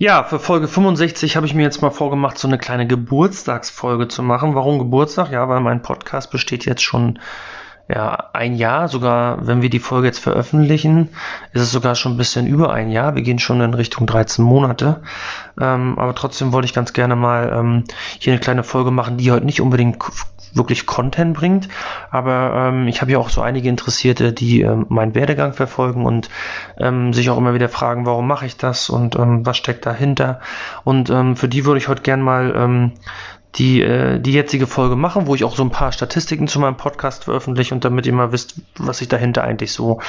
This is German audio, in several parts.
Ja, für Folge 65 habe ich mir jetzt mal vorgemacht, so eine kleine Geburtstagsfolge zu machen. Warum Geburtstag? Ja, weil mein Podcast besteht jetzt schon ja, ein Jahr, sogar wenn wir die Folge jetzt veröffentlichen, ist es sogar schon ein bisschen über ein Jahr. Wir gehen schon in Richtung 13 Monate. Ähm, aber trotzdem wollte ich ganz gerne mal ähm, hier eine kleine Folge machen, die heute nicht unbedingt wirklich Content bringt. Aber ähm, ich habe ja auch so einige Interessierte, die ähm, meinen Werdegang verfolgen und ähm, sich auch immer wieder fragen, warum mache ich das und ähm, was steckt dahinter. Und ähm, für die würde ich heute gern mal ähm, die, äh, die jetzige Folge machen, wo ich auch so ein paar Statistiken zu meinem Podcast veröffentliche und damit ihr mal wisst, was sich dahinter eigentlich so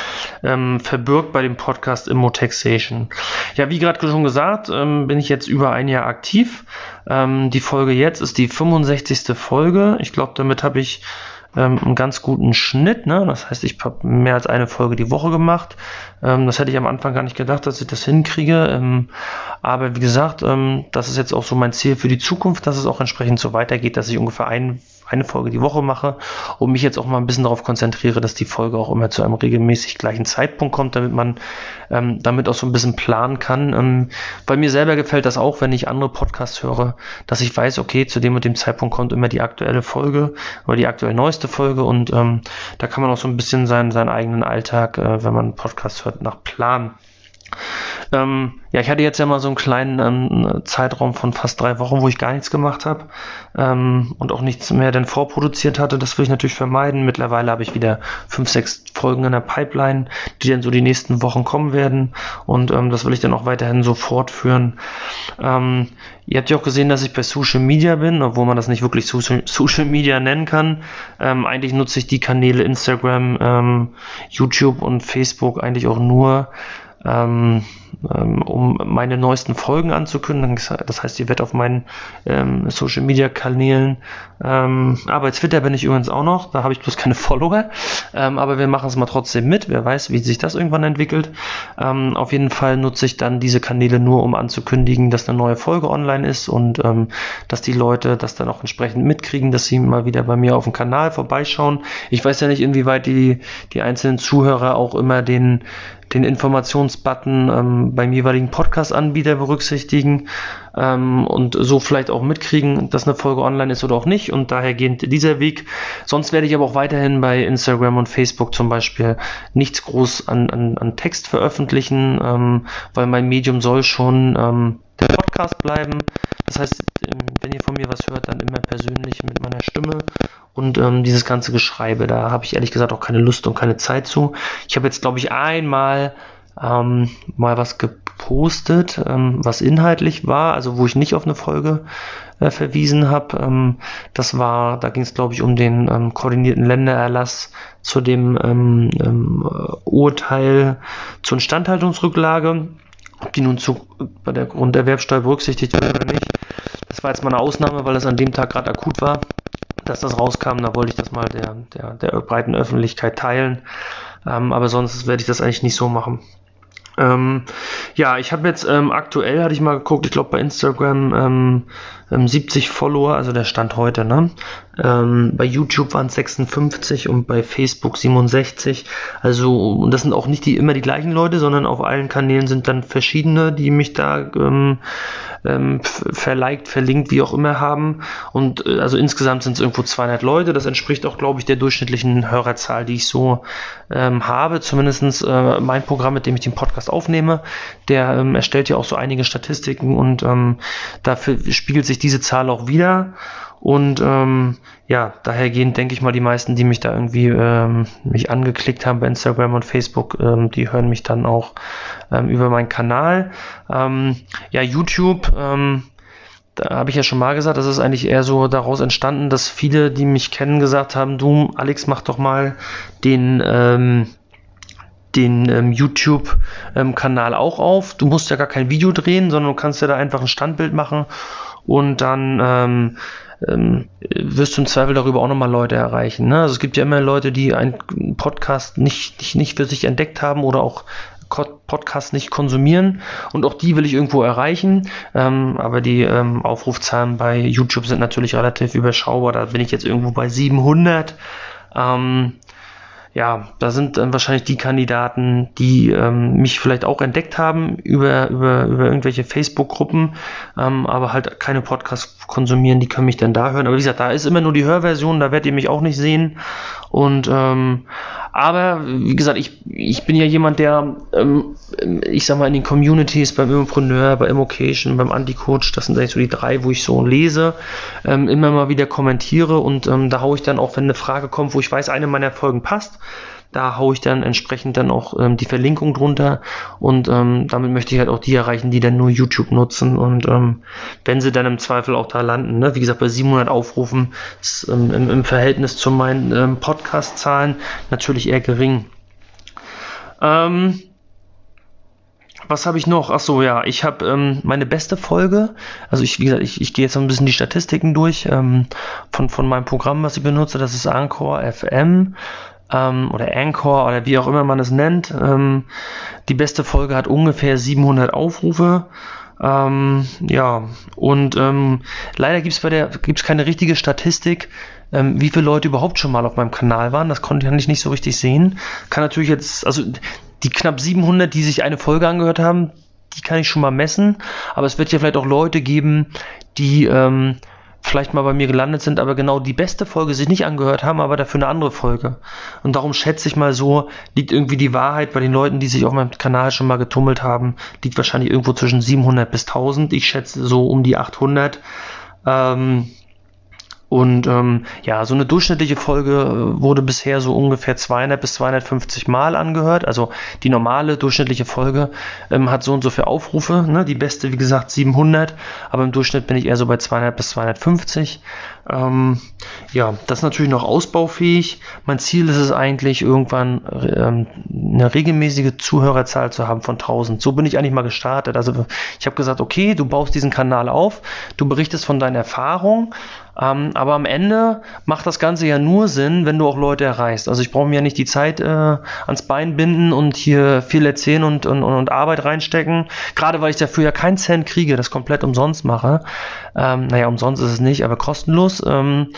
ähm, verbirgt bei dem Podcast Immotaxation. Ja, wie gerade schon gesagt, ähm, bin ich jetzt über ein Jahr aktiv. Ähm, die Folge jetzt ist die 65. Folge. Ich glaube, damit habe ich ähm, einen ganz guten Schnitt. Ne? Das heißt, ich habe mehr als eine Folge die Woche gemacht. Ähm, das hätte ich am Anfang gar nicht gedacht, dass ich das hinkriege. Ähm, aber wie gesagt, ähm, das ist jetzt auch so mein Ziel für die Zukunft, dass es auch entsprechend so weitergeht, dass ich ungefähr ein eine Folge die Woche mache und mich jetzt auch mal ein bisschen darauf konzentriere, dass die Folge auch immer zu einem regelmäßig gleichen Zeitpunkt kommt, damit man ähm, damit auch so ein bisschen planen kann. Ähm, bei mir selber gefällt das auch, wenn ich andere Podcasts höre, dass ich weiß, okay, zu dem und dem Zeitpunkt kommt immer die aktuelle Folge oder die aktuell neueste Folge und ähm, da kann man auch so ein bisschen seinen, seinen eigenen Alltag, äh, wenn man einen Podcast hört, nach Plan ähm, ja, ich hatte jetzt ja mal so einen kleinen ähm, Zeitraum von fast drei Wochen, wo ich gar nichts gemacht habe ähm, und auch nichts mehr denn vorproduziert hatte. Das will ich natürlich vermeiden. Mittlerweile habe ich wieder fünf, sechs Folgen in der Pipeline, die dann so die nächsten Wochen kommen werden und ähm, das will ich dann auch weiterhin so fortführen. Ähm, ihr habt ja auch gesehen, dass ich bei Social Media bin, obwohl man das nicht wirklich Social, Media nennen kann. Ähm, eigentlich nutze ich die Kanäle Instagram, YouTube und Facebook eigentlich auch nur ähm, um meine neuesten Folgen anzukündigen. Das heißt, ihr werdet auf meinen ähm, Social Media Kanälen, ähm, aber Twitter bin ich übrigens auch noch, da habe ich bloß keine Follower, ähm, aber wir machen es mal trotzdem mit. Wer weiß, wie sich das irgendwann entwickelt. Ähm, auf jeden Fall nutze ich dann diese Kanäle nur, um anzukündigen, dass eine neue Folge online ist und ähm, dass die Leute das dann auch entsprechend mitkriegen, dass sie mal wieder bei mir auf dem Kanal vorbeischauen. Ich weiß ja nicht, inwieweit die, die einzelnen Zuhörer auch immer den den Informationsbutton ähm, beim jeweiligen Podcast-Anbieter berücksichtigen ähm, und so vielleicht auch mitkriegen, dass eine Folge online ist oder auch nicht. Und daher geht dieser Weg. Sonst werde ich aber auch weiterhin bei Instagram und Facebook zum Beispiel nichts groß an, an, an Text veröffentlichen, ähm, weil mein Medium soll schon ähm, Podcast bleiben. Das heißt, ähm, wenn ihr von mir was hört, dann immer persönlich mit meiner Stimme und ähm, dieses ganze Geschreibe. Da habe ich ehrlich gesagt auch keine Lust und keine Zeit zu. Ich habe jetzt, glaube ich, einmal ähm, mal was gepostet, ähm, was inhaltlich war, also wo ich nicht auf eine Folge äh, verwiesen habe. Ähm, das war, da ging es, glaube ich, um den ähm, koordinierten Ländererlass zu dem ähm, ähm, Urteil zur Instandhaltungsrücklage. Ob die nun zu, bei der Grunderwerbsteuer berücksichtigt wird oder nicht. Das war jetzt mal eine Ausnahme, weil es an dem Tag gerade akut war, dass das rauskam. Da wollte ich das mal der, der, der breiten Öffentlichkeit teilen. Ähm, aber sonst werde ich das eigentlich nicht so machen. Ähm, ja, ich habe jetzt ähm, aktuell, hatte ich mal geguckt, ich glaube bei Instagram ähm, 70 ähm, Follower, also der Stand heute, ne? Ähm, bei YouTube waren es 56 und bei Facebook 67. Also, und das sind auch nicht die immer die gleichen Leute, sondern auf allen Kanälen sind dann verschiedene, die mich da ähm, ähm, verliked, verlinkt, wie auch immer haben. Und äh, also insgesamt sind es irgendwo 200 Leute. Das entspricht auch, glaube ich, der durchschnittlichen Hörerzahl, die ich so ähm, habe. Zumindestens äh, mein Programm, mit dem ich den Podcast aufnehme, der ähm, erstellt ja auch so einige Statistiken und ähm, dafür spiegelt sich diese Zahl auch wieder. Und ähm, ja, dahergehend denke ich mal, die meisten, die mich da irgendwie ähm, mich angeklickt haben bei Instagram und Facebook, ähm, die hören mich dann auch ähm, über meinen Kanal. Ähm, ja, YouTube, ähm, da habe ich ja schon mal gesagt, das ist eigentlich eher so daraus entstanden, dass viele, die mich kennen, gesagt haben, du, Alex, mach doch mal den ähm, den ähm, YouTube-Kanal ähm, auch auf. Du musst ja gar kein Video drehen, sondern du kannst ja da einfach ein Standbild machen und dann ähm, ähm, wirst du im Zweifel darüber auch nochmal Leute erreichen. Ne? Also es gibt ja immer Leute, die einen Podcast nicht, nicht, nicht für sich entdeckt haben oder auch Podcast nicht konsumieren und auch die will ich irgendwo erreichen. Ähm, aber die ähm, Aufrufzahlen bei YouTube sind natürlich relativ überschaubar. Da bin ich jetzt irgendwo bei 700. Ähm, ja, da sind dann wahrscheinlich die Kandidaten, die ähm, mich vielleicht auch entdeckt haben über, über, über irgendwelche Facebook-Gruppen, ähm, aber halt keine Podcasts konsumieren, die können mich dann da hören. Aber wie gesagt, da ist immer nur die Hörversion, da werdet ihr mich auch nicht sehen. Und ähm, aber wie gesagt, ich, ich bin ja jemand, der, ähm, ich sag mal, in den Communities beim Immopreneur, bei Immocation, beim Anti-Coach, das sind eigentlich so die drei, wo ich so lese, ähm, immer mal wieder kommentiere und ähm, da haue ich dann auch, wenn eine Frage kommt, wo ich weiß, eine meiner Folgen passt, da haue ich dann entsprechend dann auch ähm, die Verlinkung drunter und ähm, damit möchte ich halt auch die erreichen, die dann nur YouTube nutzen und ähm, wenn sie dann im Zweifel auch da landen, ne? wie gesagt, bei 700 Aufrufen ist ähm, im, im, Verhältnis zu meinen ähm, Podcast-Zahlen natürlich eher gering. Ähm, was habe ich noch? Ach so, ja, ich habe ähm, meine beste Folge. Also ich, wie gesagt, ich, ich gehe jetzt noch ein bisschen die Statistiken durch ähm, von, von meinem Programm, was ich benutze. Das ist Anchor FM ähm, oder Anchor oder wie auch immer man es nennt. Ähm, die beste Folge hat ungefähr 700 Aufrufe. Ähm, ja, und ähm, leider gibt es bei der gibt's keine richtige Statistik, ähm, wie viele Leute überhaupt schon mal auf meinem Kanal waren. Das konnte ich nicht so richtig sehen. Kann natürlich jetzt, also die knapp 700, die sich eine Folge angehört haben, die kann ich schon mal messen. Aber es wird ja vielleicht auch Leute geben, die ähm, vielleicht mal bei mir gelandet sind, aber genau die beste Folge sich nicht angehört haben, aber dafür eine andere Folge. Und darum schätze ich mal so, liegt irgendwie die Wahrheit bei den Leuten, die sich auf meinem Kanal schon mal getummelt haben, liegt wahrscheinlich irgendwo zwischen 700 bis 1000. Ich schätze so um die 800. Ähm, und ähm, ja, so eine durchschnittliche Folge äh, wurde bisher so ungefähr 200 bis 250 Mal angehört. Also die normale durchschnittliche Folge ähm, hat so und so viele Aufrufe. Ne? Die beste, wie gesagt, 700. Aber im Durchschnitt bin ich eher so bei 200 bis 250. Ähm, ja, das ist natürlich noch ausbaufähig. Mein Ziel ist es eigentlich, irgendwann ähm, eine regelmäßige Zuhörerzahl zu haben von 1000. So bin ich eigentlich mal gestartet. Also ich habe gesagt, okay, du baust diesen Kanal auf, du berichtest von deinen Erfahrungen, ähm, aber am Ende macht das Ganze ja nur Sinn, wenn du auch Leute erreichst. Also ich brauche mir ja nicht die Zeit äh, ans Bein binden und hier viel erzählen und, und, und Arbeit reinstecken. Gerade weil ich dafür ja keinen Cent kriege, das komplett umsonst mache. Ähm, naja, umsonst ist es nicht, aber kostenlos. Ähm,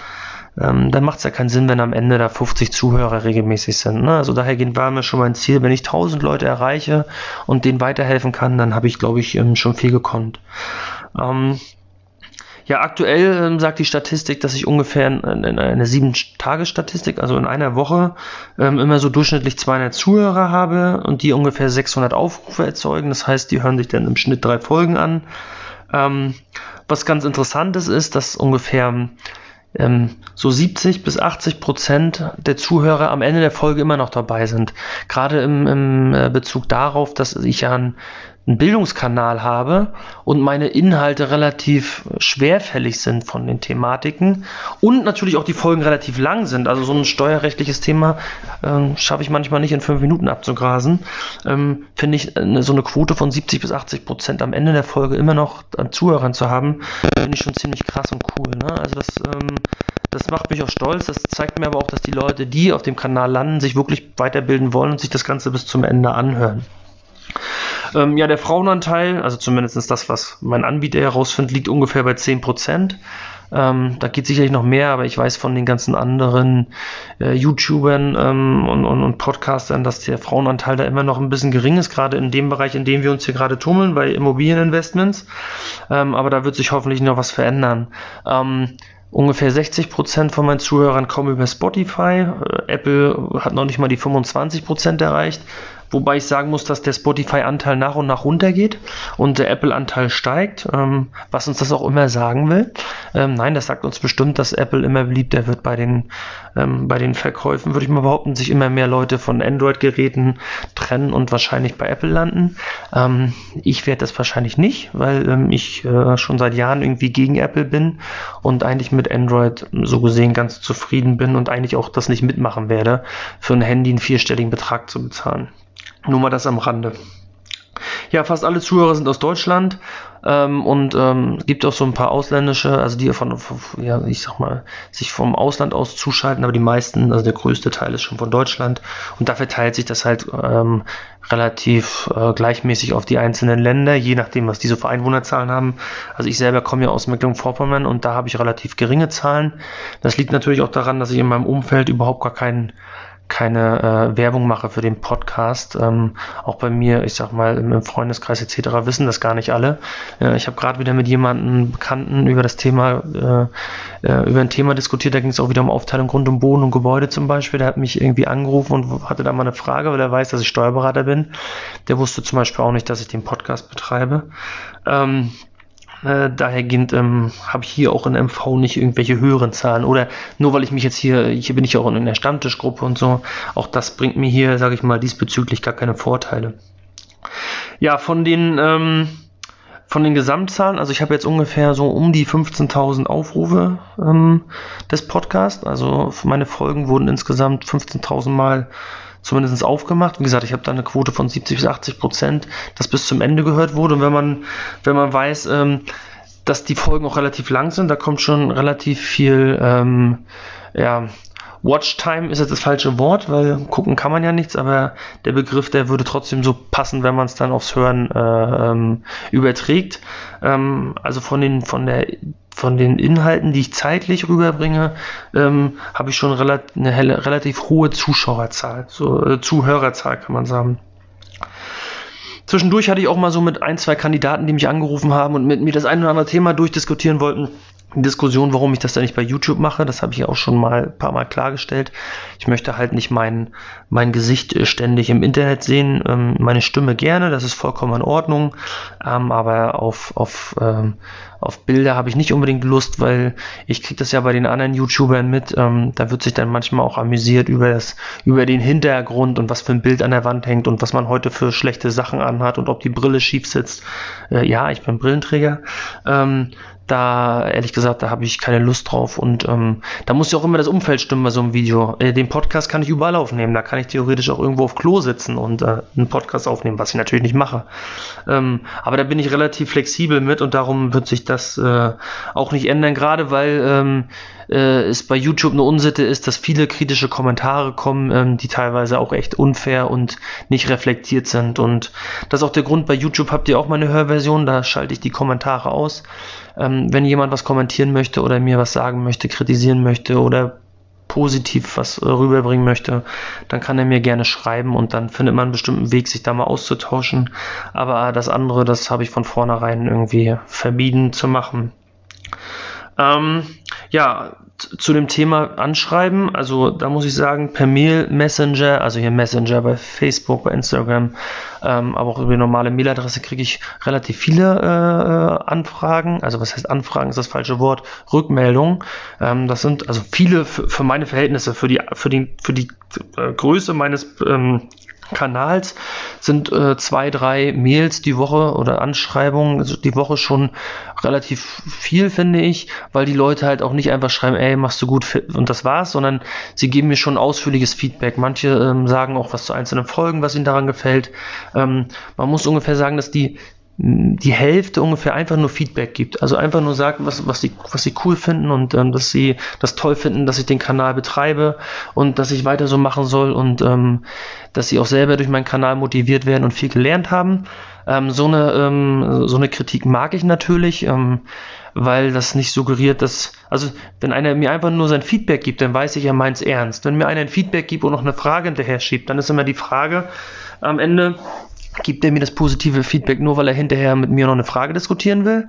ähm, dann macht es ja keinen Sinn, wenn am Ende da 50 Zuhörer regelmäßig sind. Ne? Also daher war mir schon mein Ziel, wenn ich 1000 Leute erreiche und denen weiterhelfen kann, dann habe ich, glaube ich, ähm, schon viel gekonnt. Ähm, ja, aktuell ähm, sagt die Statistik, dass ich ungefähr in, in einer 7-Tage-Statistik, also in einer Woche, ähm, immer so durchschnittlich 200 Zuhörer habe und die ungefähr 600 Aufrufe erzeugen. Das heißt, die hören sich dann im Schnitt drei Folgen an. Ähm, was ganz interessant ist, ist, dass ungefähr ähm, so 70 bis 80 Prozent der Zuhörer am Ende der Folge immer noch dabei sind. Gerade im, im äh, Bezug darauf, dass ich ja ein einen Bildungskanal habe und meine Inhalte relativ schwerfällig sind von den Thematiken und natürlich auch die Folgen relativ lang sind. Also so ein steuerrechtliches Thema ähm, schaffe ich manchmal nicht in fünf Minuten abzugrasen. Ähm, Finde ich eine, so eine Quote von 70 bis 80 Prozent am Ende der Folge immer noch an Zuhörern zu haben, finde ich schon ziemlich krass und cool. Ne? Also das, ähm, das macht mich auch stolz. Das zeigt mir aber auch, dass die Leute, die auf dem Kanal landen, sich wirklich weiterbilden wollen und sich das Ganze bis zum Ende anhören. Ähm, ja, der Frauenanteil, also zumindest das, was mein Anbieter herausfindet, liegt ungefähr bei 10%. Ähm, da geht sicherlich noch mehr, aber ich weiß von den ganzen anderen äh, YouTubern ähm, und, und, und, Podcastern, dass der Frauenanteil da immer noch ein bisschen gering ist, gerade in dem Bereich, in dem wir uns hier gerade tummeln, bei Immobilieninvestments. Ähm, aber da wird sich hoffentlich noch was verändern. Ähm, Ungefähr 60% von meinen Zuhörern kommen über Spotify. Äh, Apple hat noch nicht mal die 25% erreicht. Wobei ich sagen muss, dass der Spotify-Anteil nach und nach runtergeht und der Apple-Anteil steigt, ähm, was uns das auch immer sagen will. Ähm, nein, das sagt uns bestimmt, dass Apple immer beliebter wird bei den, ähm, bei den Verkäufen, würde ich mal behaupten, sich immer mehr Leute von Android-Geräten trennen und wahrscheinlich bei Apple landen. Ähm, ich werde das wahrscheinlich nicht, weil ähm, ich äh, schon seit Jahren irgendwie gegen Apple bin und eigentlich mit Android so gesehen ganz zufrieden bin und eigentlich auch das nicht mitmachen werde, für ein Handy einen vierstelligen Betrag zu bezahlen. Nur mal das am Rande. Ja, fast alle Zuhörer sind aus Deutschland ähm, und ähm, gibt auch so ein paar ausländische, also die von, von, ja, ich sag mal, sich vom Ausland aus zuschalten, aber die meisten, also der größte Teil ist schon von Deutschland und da verteilt sich das halt ähm, relativ äh, gleichmäßig auf die einzelnen Länder, je nachdem, was diese für Einwohnerzahlen haben. Also ich selber komme ja aus Mecklenburg-Vorpommern und da habe ich relativ geringe Zahlen. Das liegt natürlich auch daran, dass ich in meinem Umfeld überhaupt gar keinen keine äh, Werbung mache für den Podcast. Ähm, auch bei mir, ich sag mal, im Freundeskreis etc. wissen das gar nicht alle. Äh, ich habe gerade wieder mit jemandem Bekannten über das Thema, äh, äh, über ein Thema diskutiert. Da ging es auch wieder um Aufteilung Grund und Boden und Gebäude zum Beispiel. Der hat mich irgendwie angerufen und hatte da mal eine Frage, weil er weiß, dass ich Steuerberater bin. Der wusste zum Beispiel auch nicht, dass ich den Podcast betreibe. Ähm, äh, dahergehend ähm, habe ich hier auch in MV nicht irgendwelche höheren Zahlen. Oder nur weil ich mich jetzt hier, hier bin ich auch in der Stammtischgruppe und so, auch das bringt mir hier, sage ich mal, diesbezüglich gar keine Vorteile. Ja, von den, ähm, von den Gesamtzahlen, also ich habe jetzt ungefähr so um die 15.000 Aufrufe ähm, des Podcasts. Also meine Folgen wurden insgesamt 15.000 Mal zumindest aufgemacht. Wie gesagt, ich habe da eine Quote von 70 bis 80 Prozent, das bis zum Ende gehört wurde. Und wenn man, wenn man weiß, ähm, dass die Folgen auch relativ lang sind, da kommt schon relativ viel, ähm, ja, Watchtime ist jetzt das falsche Wort, weil gucken kann man ja nichts, aber der Begriff, der würde trotzdem so passen, wenn man es dann aufs Hören äh, ähm, überträgt. Ähm, also von den, von der von den Inhalten, die ich zeitlich rüberbringe, ähm, habe ich schon relat eine helle, relativ hohe Zuschauerzahl, so äh, Zuhörerzahl kann man sagen. Zwischendurch hatte ich auch mal so mit ein, zwei Kandidaten, die mich angerufen haben und mit mir das ein oder andere Thema durchdiskutieren wollten. Diskussion, warum ich das da nicht bei YouTube mache. Das habe ich auch schon mal ein paar Mal klargestellt. Ich möchte halt nicht mein, mein Gesicht äh, ständig im Internet sehen. Ähm, meine Stimme gerne, das ist vollkommen in Ordnung. Ähm, aber auf, auf, ähm, auf Bilder habe ich nicht unbedingt Lust, weil ich kriege das ja bei den anderen YouTubern mit. Ähm, da wird sich dann manchmal auch amüsiert über das, über den Hintergrund und was für ein Bild an der Wand hängt und was man heute für schlechte Sachen anhat und ob die Brille schief sitzt. Äh, ja, ich bin Brillenträger. Da, ehrlich gesagt, da habe ich keine Lust drauf. Und ähm, da muss ja auch immer das Umfeld stimmen bei so einem Video. Äh, den Podcast kann ich überall aufnehmen. Da kann ich theoretisch auch irgendwo auf Klo sitzen und äh, einen Podcast aufnehmen, was ich natürlich nicht mache. Ähm, aber da bin ich relativ flexibel mit und darum wird sich das äh, auch nicht ändern, gerade weil ähm, äh, es bei YouTube eine Unsitte ist, dass viele kritische Kommentare kommen, ähm, die teilweise auch echt unfair und nicht reflektiert sind. Und das ist auch der Grund, bei YouTube habt ihr auch meine Hörversion, da schalte ich die Kommentare aus. Ähm, wenn jemand was kommentieren möchte oder mir was sagen möchte, kritisieren möchte oder positiv was rüberbringen möchte, dann kann er mir gerne schreiben und dann findet man einen bestimmten Weg, sich da mal auszutauschen. Aber das andere, das habe ich von vornherein irgendwie vermieden zu machen. Ähm, ja, zu dem Thema Anschreiben, also da muss ich sagen, per Mail, Messenger, also hier Messenger bei Facebook, bei Instagram, ähm, aber auch über die normale Mailadresse kriege ich relativ viele äh, Anfragen. Also was heißt Anfragen ist das falsche Wort, Rückmeldungen. Ähm, das sind also viele für, für meine Verhältnisse, für die, für die, für die äh, Größe meines ähm, Kanals sind äh, zwei, drei Mails die Woche oder Anschreibungen also die Woche schon relativ viel, finde ich, weil die Leute halt auch nicht einfach schreiben, ey, machst du gut und das war's, sondern sie geben mir schon ausführliches Feedback. Manche ähm, sagen auch was zu einzelnen Folgen, was ihnen daran gefällt. Ähm, man muss ungefähr sagen, dass die die Hälfte ungefähr einfach nur Feedback gibt. Also einfach nur sagt, was, was, sie, was sie cool finden und ähm, dass sie das toll finden, dass ich den Kanal betreibe und dass ich weiter so machen soll und ähm, dass sie auch selber durch meinen Kanal motiviert werden und viel gelernt haben. Ähm, so, eine, ähm, so eine Kritik mag ich natürlich, ähm, weil das nicht suggeriert, dass, also wenn einer mir einfach nur sein Feedback gibt, dann weiß ich, meint es ernst. Wenn mir einer ein Feedback gibt und noch eine Frage hinterher schiebt, dann ist immer die Frage am Ende, gibt er mir das positive Feedback nur, weil er hinterher mit mir noch eine Frage diskutieren will,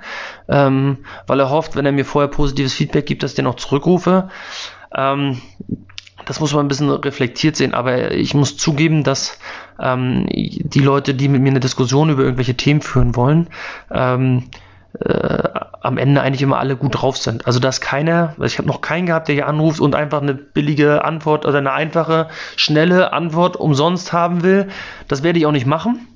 ähm, weil er hofft, wenn er mir vorher positives Feedback gibt, dass ich den auch zurückrufe. Ähm, das muss man ein bisschen reflektiert sehen, aber ich muss zugeben, dass ähm, die Leute, die mit mir eine Diskussion über irgendwelche Themen führen wollen, ähm, äh, am Ende eigentlich immer alle gut drauf sind. Also dass keiner, ich habe noch keinen gehabt, der hier anruft und einfach eine billige Antwort oder eine einfache, schnelle Antwort umsonst haben will. Das werde ich auch nicht machen.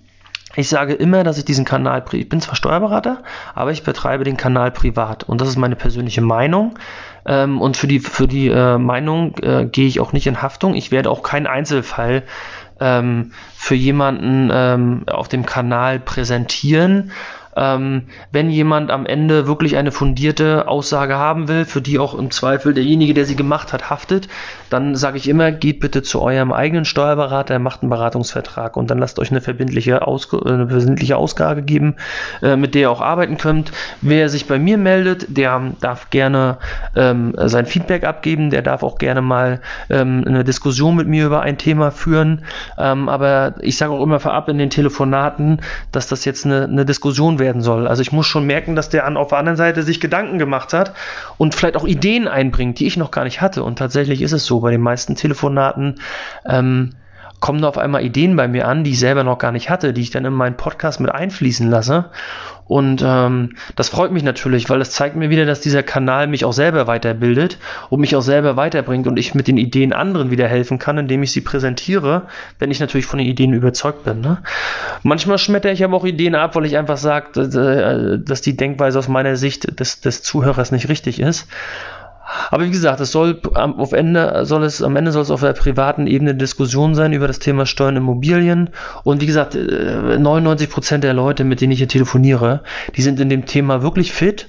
Ich sage immer, dass ich diesen Kanal, ich bin zwar Steuerberater, aber ich betreibe den Kanal privat und das ist meine persönliche Meinung. Ähm, und für die, für die äh, Meinung äh, gehe ich auch nicht in Haftung. Ich werde auch keinen Einzelfall ähm, für jemanden ähm, auf dem Kanal präsentieren Ähm, wenn jemand am Ende wirklich eine fundierte Aussage haben will, für die auch im Zweifel derjenige, der sie gemacht hat, haftet, dann sage ich immer, geht bitte zu eurem eigenen Steuerberater, macht einen Beratungsvertrag und dann lasst euch eine verbindliche, Ausg eine verbindliche Ausgabe geben, äh, mit der ihr auch arbeiten könnt. Wer sich bei mir meldet, der darf gerne ähm, sein Feedback abgeben, der darf auch gerne mal ähm, eine Diskussion mit mir über ein Thema führen. Ähm, aber ich sage auch immer vorab in den Telefonaten, dass das jetzt eine, eine Diskussion werden soll. Also ich muss schon merken, dass der an, auf der anderen Seite sich Gedanken gemacht hat und vielleicht auch Ideen einbringt, die ich noch gar nicht hatte. Und tatsächlich ist es so, bei den meisten Telefonaten ähm, kommen da auf einmal Ideen bei mir an, die ich selber noch gar nicht hatte, die ich dann in meinen Podcast mit einfließen lasse. Und ähm, das freut mich natürlich, weil es zeigt mir wieder, dass dieser Kanal mich auch selber weiterbildet und mich auch selber weiterbringt und ich mit den Ideen anderen wieder helfen kann, indem ich sie präsentiere, wenn ich natürlich von den Ideen überzeugt bin. Ne? Manchmal schmetter ich aber auch Ideen ab, weil ich einfach sage, äh, dass die Denkweise aus meiner Sicht des, des Zuhörers nicht richtig ist. Aber wie gesagt, es soll auf Ende soll es am Ende soll es auf der privaten Ebene Diskussion sein über das Thema Steuern Immobilien. Und wie gesagt, 99 äh, Prozent der Leute, mit denen ich hier telefoniere, die sind in dem Thema wirklich fit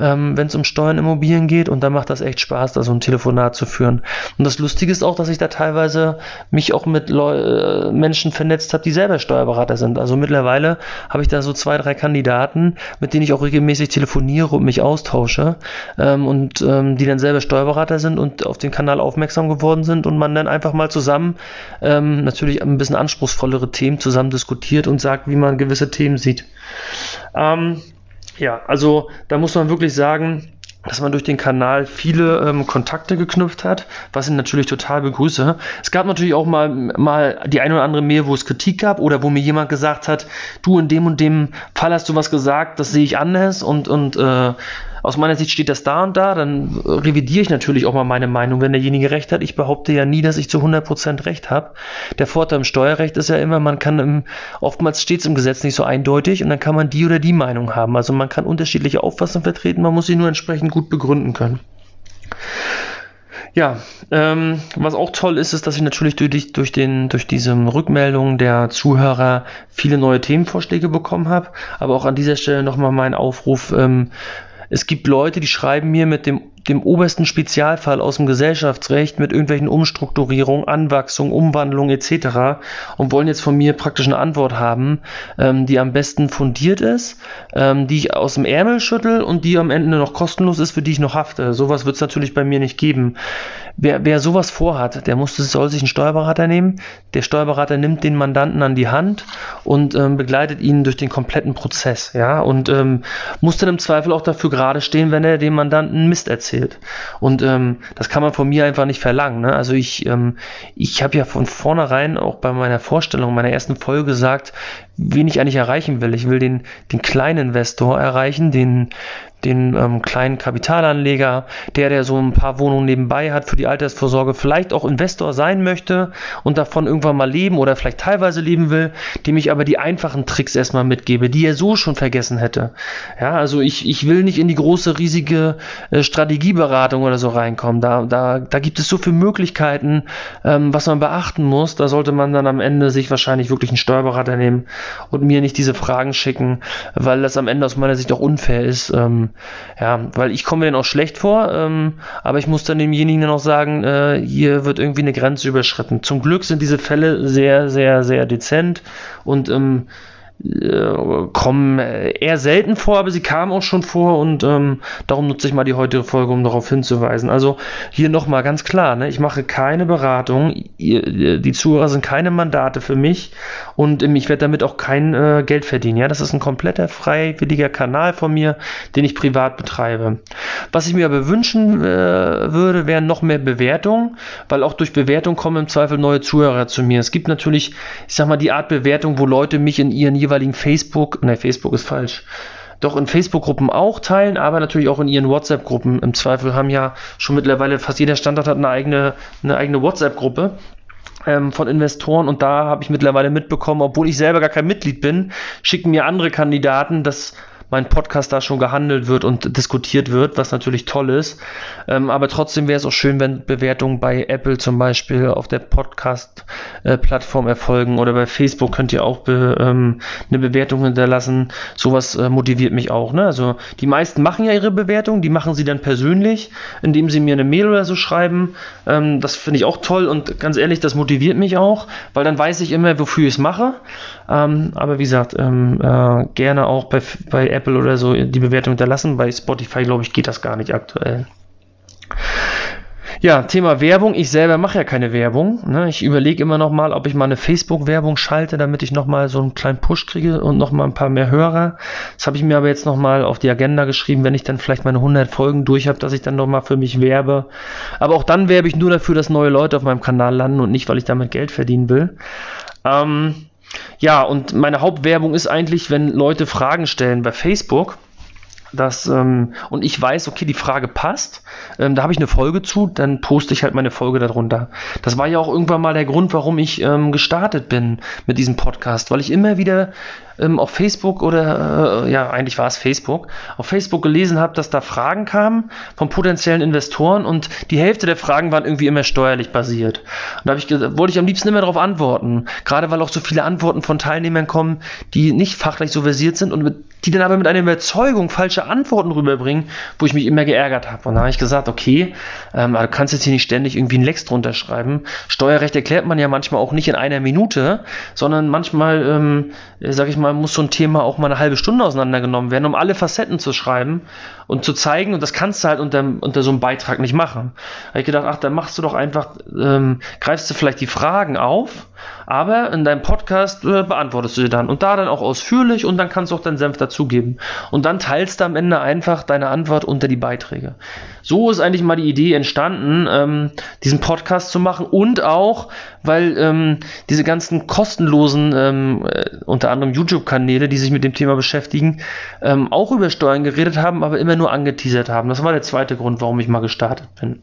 ähm, wenn es um Steuern Immobilien geht und da macht das echt Spaß, da so ein Telefonat zu führen. Und das Lustige ist auch, dass ich da teilweise mich auch mit Leu äh, Menschen vernetzt habe, die selber Steuerberater sind. Also mittlerweile habe ich da so zwei, drei Kandidaten, mit denen ich auch regelmäßig telefoniere und mich austausche ähm, und ähm, die dann selber Steuerberater sind und auf den Kanal aufmerksam geworden sind und man dann einfach mal zusammen ähm, natürlich ein bisschen anspruchsvollere Themen zusammen diskutiert und sagt, wie man gewisse Themen sieht. Ähm, ja, also da muss man wirklich sagen, dass man durch den Kanal viele ähm, Kontakte geknüpft hat, was ich natürlich total begrüße. Es gab natürlich auch mal, mal die eine oder andere Mail, wo es Kritik gab oder wo mir jemand gesagt hat, du in dem und dem Fall hast du was gesagt, das sehe ich anders und, und äh, aus meiner Sicht steht das da und da, dann revidiere ich natürlich auch mal meine Meinung, wenn derjenige recht hat. Ich behaupte ja nie, dass ich zu 100% recht habe. Der Vorteil im Steuerrecht ist ja immer, man kann im, oftmals steht es im Gesetz nicht so eindeutig und dann kann man die oder die Meinung haben. Also man kann unterschiedliche Auffassungen vertreten, man muss sie nur entsprechend gut begründen können. Ja, ähm, was auch toll ist, ist, dass ich natürlich durch, durch, den, durch diese Rückmeldungen der Zuhörer viele neue Themenvorschläge bekommen habe. Aber auch an dieser Stelle nochmal mein Aufruf, ähm, es gibt Leute, die schreiben mir mit dem dem obersten Spezialfall aus dem Gesellschaftsrecht mit irgendwelchen Umstrukturierungen, Anwachsungen, Umwandlungen etc. und wollen jetzt von mir praktisch eine Antwort haben, ähm, die am besten fundiert ist, ähm, die ich aus dem Ärmel schüttel und die am Ende noch kostenlos ist, für die ich noch hafte. Sowas wird es natürlich bei mir nicht geben. Wer, wer sowas vorhat, der muss, soll sich einen Steuerberater nehmen. Der Steuerberater nimmt den Mandanten an die Hand und ähm, begleitet ihn durch den kompletten Prozess, ja, und ähm, muss dann im Zweifel auch dafür gerade stehen, wenn er dem Mandanten Mist erzählt erzählt. Und ähm, das kann man von mir einfach nicht verlangen. Ne? Also ich, ähm, ich habe ja von vornherein auch bei meiner Vorstellung, meiner ersten Folge gesagt, wen ich eigentlich erreichen will. Ich will den, den kleinen Investor erreichen, den, den ähm, kleinen Kapitalanleger, der, der so ein paar Wohnungen nebenbei hat für die Altersvorsorge, vielleicht auch Investor sein möchte und davon irgendwann mal leben oder vielleicht teilweise leben will, dem ich aber die einfachen Tricks erstmal mitgebe, die er so schon vergessen hätte. Ja, also ich, ich will nicht in die große, riesige äh, Strategieberatung oder so reinkommen. Da, da, da gibt es so viele Möglichkeiten, ähm, was man beachten muss. Da sollte man dann am Ende sich wahrscheinlich wirklich einen Steuerberater nehmen und mir nicht diese Fragen schicken, weil das am Ende aus meiner Sicht auch unfair ist. Ähm, ja, weil ich komme mir dann auch schlecht vor, ähm, aber ich muss dann demjenigen dann auch sagen, äh, hier wird irgendwie eine Grenze überschritten. Zum Glück sind diese Fälle sehr, sehr, sehr dezent und ähm, äh, kommen eher selten vor, aber sie kamen auch schon vor und ähm, darum nutze ich mal die heutige Folge, um darauf hinzuweisen. Also hier nochmal ganz klar, ne, ich mache keine Beratung, die Zuhörer sind keine Mandate für mich und ähm, ich werde damit auch kein äh, Geld verdienen. Ja, das ist ein kompletter freiwilliger Kanal von mir, den ich privat betreibe. Was ich mir aber wünschen äh, würde, wären noch mehr Bewertungen, weil auch durch Bewertung kommen im Zweifel neue Zuhörer zu mir. Es gibt natürlich, ich sag mal, die Art Bewertung, wo Leute mich in ihren jeweiligen Facebook, ne, Facebook ist falsch, doch in Facebook-Gruppen auch teilen, aber natürlich auch in ihren WhatsApp-Gruppen. Im Zweifel haben ja schon mittlerweile fast jeder Standort hat eine eigene, eine eigene WhatsApp-Gruppe ähm, von Investoren und da habe ich mittlerweile mitbekommen, obwohl ich selber gar kein Mitglied bin, schicken mir andere Kandidaten das mein Podcast da schon gehandelt wird und diskutiert wird, was natürlich toll ist. Ähm, aber trotzdem wäre es auch schön, wenn Bewertungen bei Apple zum Beispiel auf der Podcast-Plattform erfolgen oder bei Facebook könnt ihr auch be, ähm, eine Bewertung hinterlassen. Sowas äh, motiviert mich auch. Ne? Also die meisten machen ja ihre Bewertung, die machen sie dann persönlich, indem sie mir eine Mail oder so schreiben. Ähm, das finde ich auch toll und ganz ehrlich, das motiviert mich auch, weil dann weiß ich immer, wofür ich es mache. Ähm, aber wie gesagt, ähm, äh, gerne auch bei, bei Apple oder so die Bewertung hinterlassen. Bei Spotify, glaube ich, geht das gar nicht aktuell. Ja, Thema Werbung. Ich selber mache ja keine Werbung. Ne? Ich überlege immer noch mal, ob ich mal eine Facebook-Werbung schalte, damit ich noch mal so einen kleinen Push kriege und noch mal ein paar mehr Hörer. Das habe ich mir aber jetzt noch mal auf die Agenda geschrieben, wenn ich dann vielleicht meine 100 Folgen durch habe, dass ich dann noch mal für mich werbe. Aber auch dann werbe ich nur dafür, dass neue Leute auf meinem Kanal landen und nicht, weil ich damit Geld verdienen will. Ähm, ja, und meine Hauptwerbung ist eigentlich, wenn Leute Fragen stellen bei Facebook, dass, ähm, und ich weiß, okay, die Frage passt, ähm, da habe ich eine Folge zu, dann poste ich halt meine Folge darunter. Das war ja auch irgendwann mal der Grund, warum ich ähm, gestartet bin mit diesem Podcast, weil ich immer wieder ähm, auf Facebook oder, äh, ja, eigentlich war es Facebook, auf Facebook gelesen habe, dass da Fragen kamen von potenziellen Investoren und die Hälfte der Fragen waren irgendwie immer steuerlich basiert. Und da ich wollte ich am liebsten immer darauf antworten, gerade weil auch so viele Antworten von Teilnehmern kommen, die nicht fachlich so versiert sind und mit, die dann aber mit einer Überzeugung falsche Antworten rüberbringen, wo ich mich immer geärgert habe. Und da habe ich gesagt, okay, ähm, du kannst jetzt hier nicht ständig irgendwie einen Lex drunter schreiben. Steuerrecht erklärt man ja manchmal auch nicht in einer Minute, sondern manchmal, ähm, sage ich mal, manchmal muss so ein Thema auch mal eine halbe Stunde auseinandergenommen werden, um alle Facetten zu schreiben und zu zeigen. Und das kannst du halt unter, unter so einem Beitrag nicht machen. Da habe ich gedacht, ach, dann machst du doch einfach, ähm, greifst du vielleicht die Fragen auf, aber in deinem Podcast äh, beantwortest du sie dann. Und da dann auch ausführlich und dann kannst du auch deinen Senf dazugeben. Und dann teilst du am Ende einfach deine Antwort unter die Beiträge. So ist eigentlich mal die Idee entstanden, ähm, diesen Podcast zu machen und auch, weil ähm, diese ganzen kostenlosen, ähm, äh, unter anderem YouTube-Kanäle, die sich mit dem Thema beschäftigen, ähm, auch über Steuern geredet haben, aber immer nur angeteasert haben. Das war der zweite Grund, warum ich mal gestartet bin.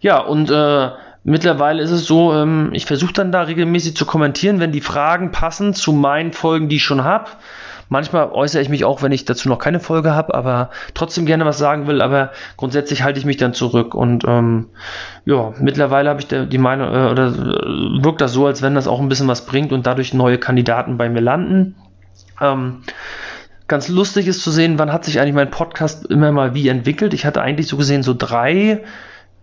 Ja, und äh, mittlerweile ist es so, ähm, ich versuche dann da regelmäßig zu kommentieren, wenn die Fragen passen zu meinen Folgen, die ich schon habe. Manchmal äußere ich mich auch, wenn ich dazu noch keine Folge habe, aber trotzdem gerne was sagen will, aber grundsätzlich halte ich mich dann zurück. Und ähm, ja, mittlerweile habe ich die Meinung, äh, oder äh, wirkt das so, als wenn das auch ein bisschen was bringt und dadurch neue Kandidaten bei mir landen. Ähm, ganz lustig ist zu sehen, wann hat sich eigentlich mein Podcast immer mal wie entwickelt. Ich hatte eigentlich so gesehen so drei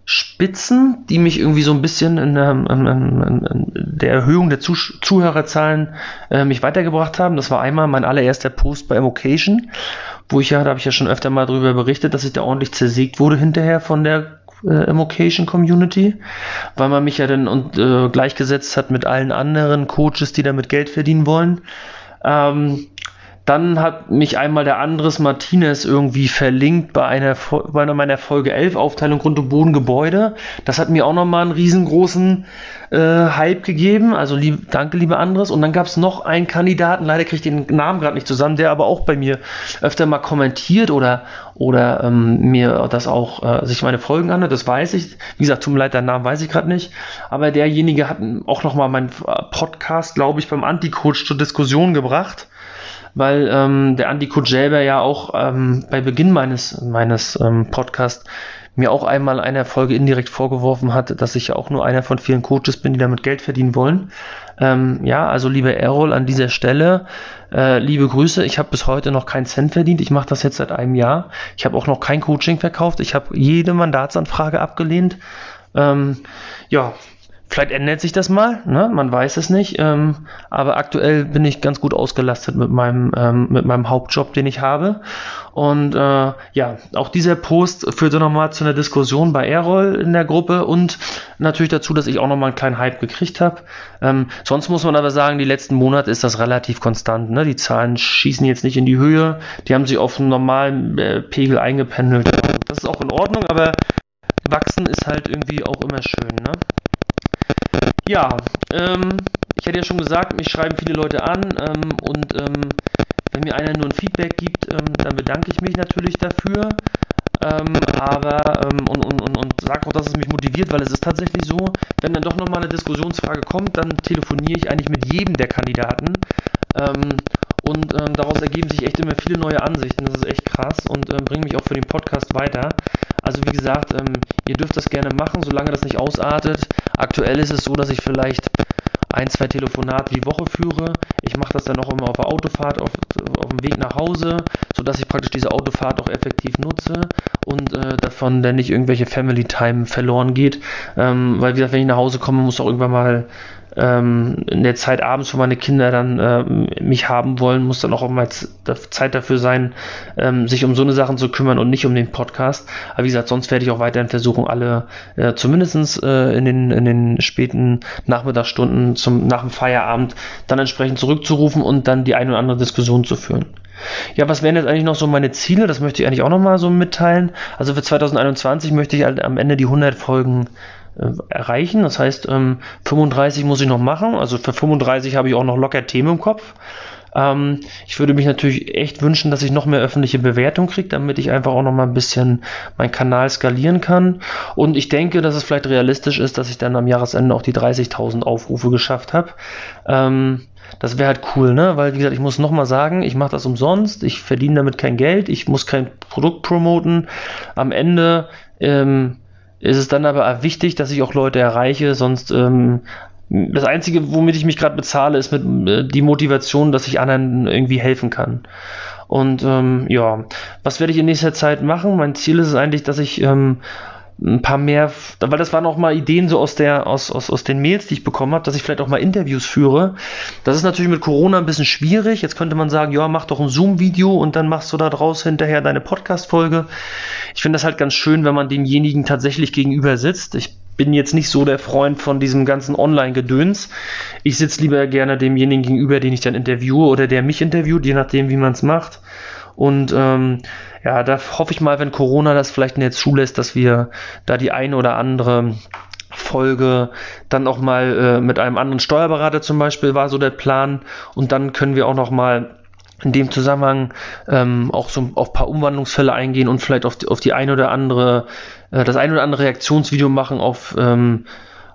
Spitzen, die mich irgendwie so ein bisschen in, ähm, in, in der Erhöhung der Zuh Zuhörerzahlen äh, mich weitergebracht haben. Das war einmal mein allererster Post bei Emocation, wo ich ja, da habe ich ja schon öfter mal darüber berichtet, dass ich da ordentlich zersägt wurde hinterher von der äh, Emocation Community, weil man mich ja dann und, äh, gleichgesetzt hat mit allen anderen Coaches, die damit Geld verdienen wollen. Ähm, dann hat mich einmal der Andres Martinez irgendwie verlinkt bei einer, bei einer meiner Folge 11 Aufteilung Grund und Boden Gebäude. Das hat mir auch nochmal einen riesengroßen äh, Hype gegeben. Also lieb, danke, liebe Andres. Und dann gab es noch einen Kandidaten, leider kriege ich den Namen gerade nicht zusammen, der aber auch bei mir öfter mal kommentiert oder, oder ähm, mir das auch äh, sich meine Folgen anhört. Das weiß ich. Wie gesagt, tut mir leid, den Namen weiß ich gerade nicht. Aber derjenige hat auch nochmal meinen Podcast, glaube ich, beim Anti-Coach zur Diskussion gebracht weil ähm, der Andy selber ja auch ähm, bei Beginn meines, meines ähm, Podcasts mir auch einmal eine Folge indirekt vorgeworfen hat, dass ich ja auch nur einer von vielen Coaches bin, die damit Geld verdienen wollen. Ähm, ja, also lieber Errol an dieser Stelle, äh, liebe Grüße. Ich habe bis heute noch keinen Cent verdient. Ich mache das jetzt seit einem Jahr. Ich habe auch noch kein Coaching verkauft. Ich habe jede Mandatsanfrage abgelehnt. Ähm, ja, Vielleicht ändert sich das mal, ne? man weiß es nicht. Ähm, aber aktuell bin ich ganz gut ausgelastet mit meinem, ähm, mit meinem Hauptjob, den ich habe. Und äh, ja, auch dieser Post führte nochmal zu einer Diskussion bei Errol in der Gruppe und natürlich dazu, dass ich auch nochmal einen kleinen Hype gekriegt habe. Ähm, sonst muss man aber sagen, die letzten Monate ist das relativ konstant. Ne? Die Zahlen schießen jetzt nicht in die Höhe, die haben sich auf einen normalen äh, Pegel eingependelt. Das ist auch in Ordnung, aber wachsen ist halt irgendwie auch immer schön. Ne? Ja, ähm, ich hatte ja schon gesagt, mich schreiben viele Leute an ähm, und ähm, wenn mir einer nur ein Feedback gibt, ähm, dann bedanke ich mich natürlich dafür. Ähm, aber ähm, und, und, und, und sage auch, dass es mich motiviert, weil es ist tatsächlich so, wenn dann doch nochmal eine Diskussionsfrage kommt, dann telefoniere ich eigentlich mit jedem der Kandidaten Ähm, und ähm, daraus ergeben sich echt immer viele neue Ansichten. Das ist echt krass und ähm, bringt mich auch für den Podcast weiter. Also wie gesagt, ähm, ihr dürft das gerne machen, solange das nicht ausartet. Aktuell ist es so, dass ich vielleicht ein, zwei Telefonate die Woche führe. Ich mache das dann auch immer auf der Autofahrt, auf, auf dem Weg nach Hause, sodass ich praktisch diese Autofahrt auch effektiv nutze und äh, davon dann nicht irgendwelche Family Time verloren geht. Ähm, weil, wie gesagt, wenn ich nach Hause komme, muss auch irgendwann mal ähm, in der Zeit abends, wo meine Kinder dann äh, mich haben wollen, muss dann auch mal Zeit dafür sein, ähm, sich um so eine Sachen zu kümmern und nicht um den Podcast. Aber wie gesagt, sonst werde ich auch weiterhin versuchen, alle äh, zumindest äh, in, den, in den späten Nachmittagsstunden zum, nach dem Feierabend dann entsprechend zurückzurufen und dann die eine oder andere Diskussion zu führen. Ja, was wären jetzt eigentlich noch so meine Ziele? Das möchte ich eigentlich auch nochmal so mitteilen. Also für 2021 möchte ich halt am Ende die 100 Folgen erreichen. Das heißt, ähm, 35 muss ich noch machen. Also für 35 habe ich auch noch locker Themen im Kopf. Ähm, ich würde mich natürlich echt wünschen, dass ich noch mehr öffentliche Bewertung kriege, damit ich einfach auch noch mal ein bisschen meinen Kanal skalieren kann. Und ich denke, dass es vielleicht realistisch ist, dass ich dann am Jahresende auch die 30.000 Aufrufe geschafft habe. Ähm, das wäre halt cool, ne? Weil, wie gesagt, ich muss nochmal sagen, ich mache das umsonst, ich verdiene damit kein Geld, ich muss kein Produkt promoten. Am Ende ähm, ist es dann aber wichtig, dass ich auch Leute erreiche, sonst ähm, das Einzige, womit ich mich gerade bezahle, ist mit äh, die Motivation, dass ich anderen irgendwie helfen kann. Und ähm, ja, was werde ich in nächster Zeit machen? Mein Ziel ist es eigentlich, dass ich ähm, ein paar mehr, weil das waren auch mal Ideen so aus der, aus, aus, aus den Mails, die ich bekommen habe, dass ich vielleicht auch mal Interviews führe. Das ist natürlich mit Corona ein bisschen schwierig. Jetzt könnte man sagen, ja, mach doch ein Zoom-Video und dann machst du da draus hinterher deine Podcast-Folge. Ich finde das halt ganz schön, wenn man demjenigen tatsächlich gegenüber sitzt. Ich bin jetzt nicht so der Freund von diesem ganzen Online-Gedöns. Ich sitze lieber gerne demjenigen gegenüber, den ich dann interviewe oder der mich interviewt, je nachdem, wie man es macht. Und ähm, ja, da hoffe ich mal, wenn Corona das vielleicht jetzt zulässt, dass wir da die eine oder andere Folge dann auch mal äh, mit einem anderen Steuerberater zum Beispiel war so der Plan und dann können wir auch noch mal in dem Zusammenhang ähm, auch so auf ein paar Umwandlungsfälle eingehen und vielleicht auf die, auf die eine oder andere, äh, das eine oder andere Reaktionsvideo machen auf ähm,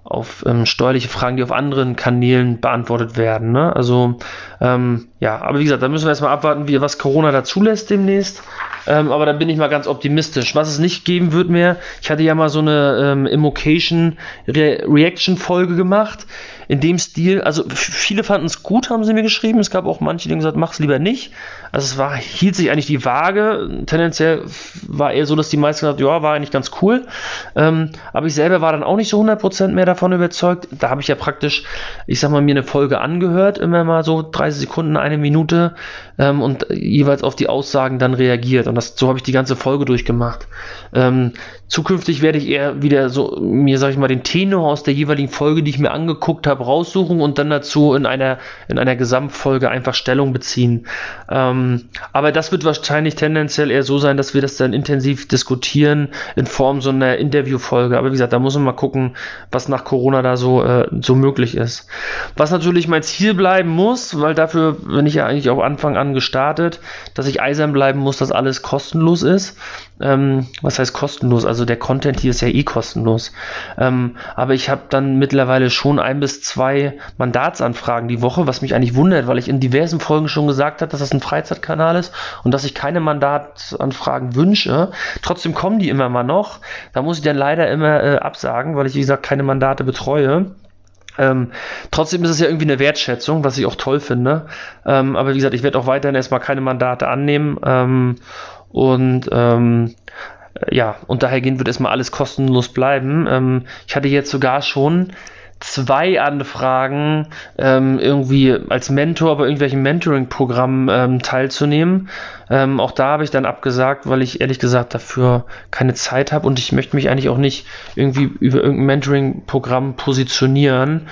auf ähm, steuerliche Fragen, die auf anderen Kanälen beantwortet werden. Ne? Also ähm, ja, aber wie gesagt, da müssen wir erstmal abwarten, wie was Corona da zulässt demnächst. Ähm, aber da bin ich mal ganz optimistisch. Was es nicht geben wird mehr, ich hatte ja mal so eine ähm, Immocation Re Reaction Folge gemacht in dem Stil. Also viele fanden es gut, haben sie mir geschrieben. Es gab auch manche, die gesagt, mach's lieber nicht. Also es war, hielt sich eigentlich die Waage. Tendenziell war eher so, dass die meisten gesagt, ja, war eigentlich ganz cool. Ähm, aber ich selber war dann auch nicht so 100% mehr davon überzeugt. Da habe ich ja praktisch, ich sag mal, mir eine Folge angehört, immer mal so 30 Sekunden, eine Minute ähm, und jeweils auf die Aussagen dann reagiert. Und das, so habe ich die ganze Folge durchgemacht. Ähm, zukünftig werde ich eher wieder so mir, sag ich mal, den Tenor aus der jeweiligen Folge, die ich mir angeguckt habe, raussuchen und dann dazu in einer, in einer Gesamtfolge einfach Stellung beziehen. Ähm, aber das wird wahrscheinlich tendenziell eher so sein, dass wir das dann intensiv diskutieren in Form so einer Interviewfolge. Aber wie gesagt, da muss man mal gucken, was nach Corona da so, äh, so möglich ist. Was natürlich mein Ziel bleiben muss, weil dafür bin ich ja eigentlich auch Anfang an gestartet, dass ich eisern bleiben muss, dass alles kostenlos ist. Ähm, was heißt kostenlos? Also der Content hier ist ja eh kostenlos. Ähm, aber ich habe dann mittlerweile schon ein bis zwei Mandatsanfragen die Woche, was mich eigentlich wundert, weil ich in diversen Folgen schon gesagt habe, dass das ein Freizeitkanal ist und dass ich keine Mandatsanfragen wünsche. Trotzdem kommen die immer mal noch. Da muss ich dann leider immer äh, absagen, weil ich, wie gesagt, keine Mandate betreue. Ähm, trotzdem ist es ja irgendwie eine Wertschätzung, was ich auch toll finde. Ähm, aber wie gesagt, ich werde auch weiterhin erstmal keine Mandate annehmen. Ähm, und ähm, ja, und dahergehend wird erstmal alles kostenlos bleiben. Ähm, ich hatte jetzt sogar schon zwei Anfragen, ähm, irgendwie als Mentor bei irgendwelchen Mentoring-Programmen ähm, teilzunehmen. Ähm, auch da habe ich dann abgesagt, weil ich ehrlich gesagt dafür keine Zeit habe und ich möchte mich eigentlich auch nicht irgendwie über irgendein Mentoring-Programm positionieren.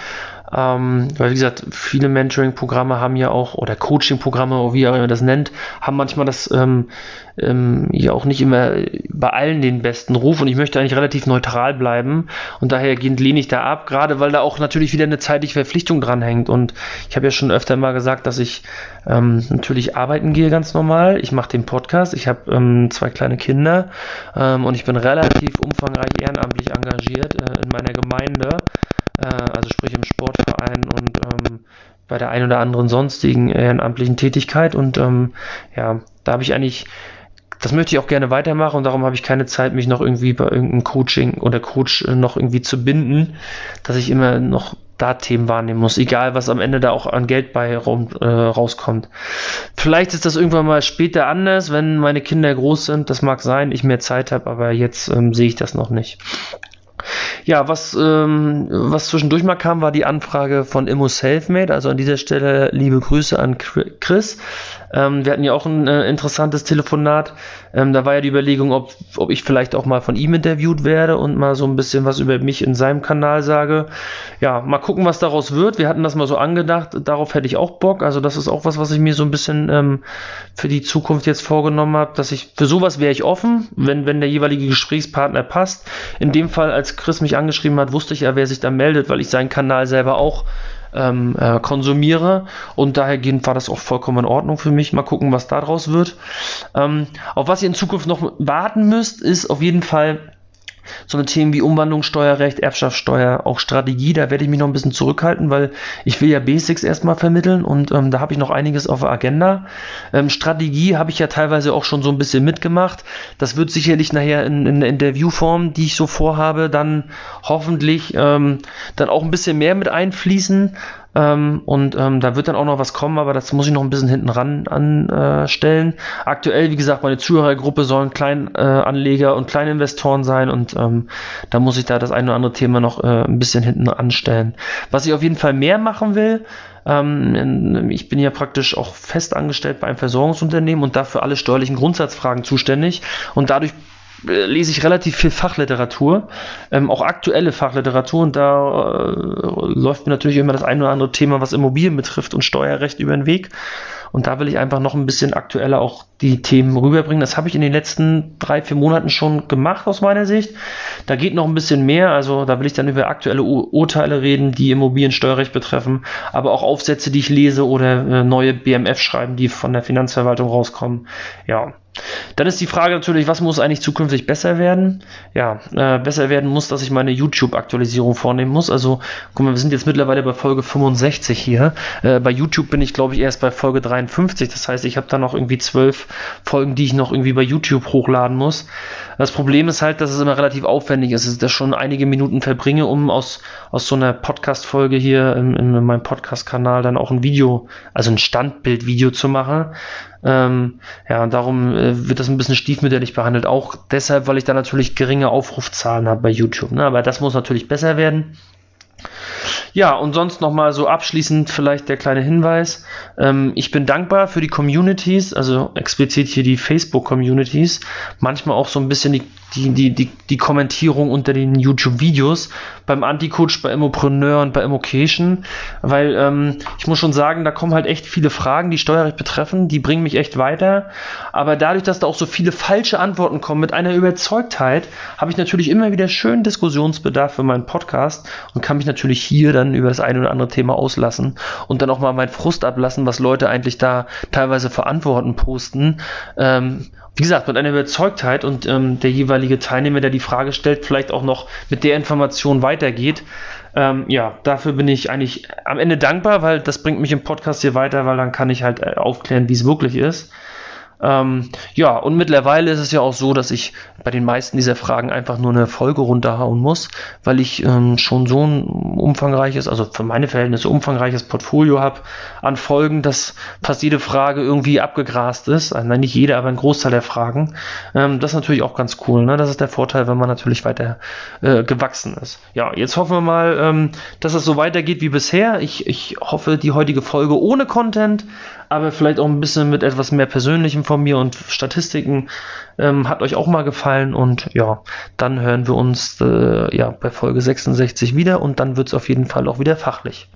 Ähm, weil, wie gesagt, viele Mentoring-Programme haben ja auch, oder Coaching-Programme, wie auch immer das nennt, haben manchmal das ähm, ähm, ja auch nicht immer bei allen den besten Ruf. Und ich möchte eigentlich relativ neutral bleiben. Und daher lehne ich da ab, gerade weil da auch natürlich wieder eine zeitliche Verpflichtung dran hängt und ich habe ja schon öfter mal gesagt, dass ich ähm, natürlich arbeiten gehe ganz normal, ich mache den Podcast, ich habe ähm, zwei kleine Kinder. Ähm, und ich bin relativ umfangreich ehrenamtlich engagiert äh, in meiner Gemeinde äh, also sprich im Sportverein und ähm, bei der ein oder anderen sonstigen ehrenamtlichen Tätigkeit. Und ähm, ja, da habe ich eigentlich das möchte ich auch gerne weitermachen und darum habe ich keine Zeit, mich noch irgendwie bei irgendeinem Coaching oder Coach äh, noch irgendwie zu binden, dass ich immer noch da Themen wahrnehmen muss, egal was am Ende da auch an Geld bei rum, äh, rauskommt. Vielleicht ist das irgendwann mal später anders, wenn meine Kinder groß sind, das mag sein, ich mehr Zeit habe, aber jetzt ähm, sehe ich das noch nicht. Ja, was, ähm, was zwischendurch mal kam, war die Anfrage von Immo Selfmade. Also an dieser Stelle liebe Grüße an Chris. Ähm, wir hatten ja auch ein äh, interessantes Telefonat. Ähm, da war ja die Überlegung, ob, ob ich vielleicht auch mal von ihm interviewt werde und mal so ein bisschen was über mich in seinem Kanal sage. Ja, mal gucken, was daraus wird. Wir hatten das mal so angedacht. Darauf hätte ich auch Bock. Also das ist auch was, was ich mir so ein bisschen ähm, für die Zukunft jetzt vorgenommen habe, dass ich für sowas wäre ich offen, wenn, wenn der jeweilige Gesprächspartner passt. In dem Fall, als Chris mich angeschrieben hat, wusste ich ja, wer sich da meldet, weil ich seinen Kanal selber auch ähm, äh, konsumiere und dahergehend war das auch vollkommen in Ordnung für mich. Mal gucken, was daraus wird. Ähm, auf was ihr in Zukunft noch warten müsst, ist auf jeden Fall so eine Themen wie Umwandlungssteuerrecht, Erbschaftssteuer, auch Strategie, da werde ich mich noch ein bisschen zurückhalten, weil ich will ja Basics erstmal vermitteln und ähm, da habe ich noch einiges auf der Agenda. Ähm, Strategie habe ich ja teilweise auch schon so ein bisschen mitgemacht. Das wird sicherlich nachher in, in der Interviewform, die ich so vorhabe, dann hoffentlich ähm, dann auch ein bisschen mehr mit einfließen. Ähm, und ähm, da wird dann auch noch was kommen, aber das muss ich noch ein bisschen hinten ran anstellen. Äh, Aktuell, wie gesagt, meine Zuhörergruppe sollen Kleinanleger äh, und Kleininvestoren sein und ähm, da muss ich da das eine oder andere Thema noch äh, ein bisschen hinten anstellen. Was ich auf jeden Fall mehr machen will, ähm, ich bin ja praktisch auch fest angestellt bei einem Versorgungsunternehmen und dafür alle steuerlichen Grundsatzfragen zuständig und dadurch äh, lese ich relativ viel Fachliteratur, ähm, auch aktuelle Fachliteratur und da äh, läuft mir natürlich immer das ein oder andere Thema, was Immobilien betrifft und Steuerrecht über den Weg. Und da will ich einfach noch ein bisschen aktueller auch die Themen rüberbringen. Das habe ich in den letzten drei, vier Monaten schon gemacht aus meiner Sicht. Da geht noch ein bisschen mehr. Also da will ich dann über aktuelle Ur Urteile reden, die Immobiliensteuerrecht betreffen, aber auch Aufsätze, die ich lese oder äh, neue BMF schreiben, die von der Finanzverwaltung rauskommen. Ja, dann ist die Frage natürlich, was muss eigentlich zukünftig besser werden? Ja, äh, besser werden muss, dass ich meine YouTube-Aktualisierung vornehmen muss. Also, guck mal, wir sind jetzt mittlerweile bei Folge 65 hier. Äh, bei YouTube bin ich, glaube ich, erst bei Folge 53. Das heißt, ich habe da noch irgendwie zwölf Folgen, die ich noch irgendwie bei YouTube hochladen muss. Das Problem ist halt, dass es immer relativ aufwendig ist, dass ich da schon einige Minuten verbringe, um aus, aus so einer Podcast-Folge hier in, in meinem Podcast-Kanal dann auch ein Video, also ein Standbild-Video zu machen. Ähm, ja, und darum äh, wird das ein bisschen stiefmütterlich behandelt. Auch deshalb, weil ich da natürlich geringe Aufrufzahlen habe bei YouTube. Ne? Aber das muss natürlich besser werden. Ja, und sonst nochmal so abschließend vielleicht der kleine Hinweis. Ähm, ich bin dankbar für die Communities, also explizit hier die Facebook-Communities. Manchmal auch so ein bisschen die die, die, die, die Kommentierung unter den YouTube-Videos beim Anti-Coach, bei Immopreneur und bei Immocation, weil ähm, ich muss schon sagen, da kommen halt echt viele Fragen, die Steuerrecht betreffen, die bringen mich echt weiter, aber dadurch, dass da auch so viele falsche Antworten kommen, mit einer Überzeugtheit, habe ich natürlich immer wieder schön Diskussionsbedarf für meinen Podcast und kann mich natürlich hier dann über das eine oder andere Thema auslassen und dann auch mal meinen Frust ablassen, was Leute eigentlich da teilweise verantworten posten. Ähm, wie gesagt, mit einer Überzeugtheit und ähm, der jeweilige Teilnehmer, der die Frage stellt, vielleicht auch noch mit der Information weitergeht. Ähm, ja, dafür bin ich eigentlich am Ende dankbar, weil das bringt mich im Podcast hier weiter, weil dann kann ich halt äh, aufklären, wie es wirklich ist. Ähm, ja, und mittlerweile ist es ja auch so, dass ich bei den meisten dieser Fragen einfach nur eine Folge runterhauen muss, weil ich ähm, schon so ein umfangreiches, also für meine Verhältnisse umfangreiches Portfolio habe an Folgen, dass fast jede Frage irgendwie abgegrast ist. Also nicht jede, aber ein Großteil der Fragen. Ähm, das ist natürlich auch ganz cool. Ne? Das ist der Vorteil, wenn man natürlich weiter äh, gewachsen ist. Ja, jetzt hoffen wir mal, ähm, dass es so weitergeht wie bisher. Ich, ich hoffe, die heutige Folge ohne Content aber vielleicht auch ein bisschen mit etwas mehr Persönlichem von mir und Statistiken. Ähm, hat euch auch mal gefallen und ja, dann hören wir uns äh, ja bei Folge 66 wieder und dann wird es auf jeden Fall auch wieder fachlich.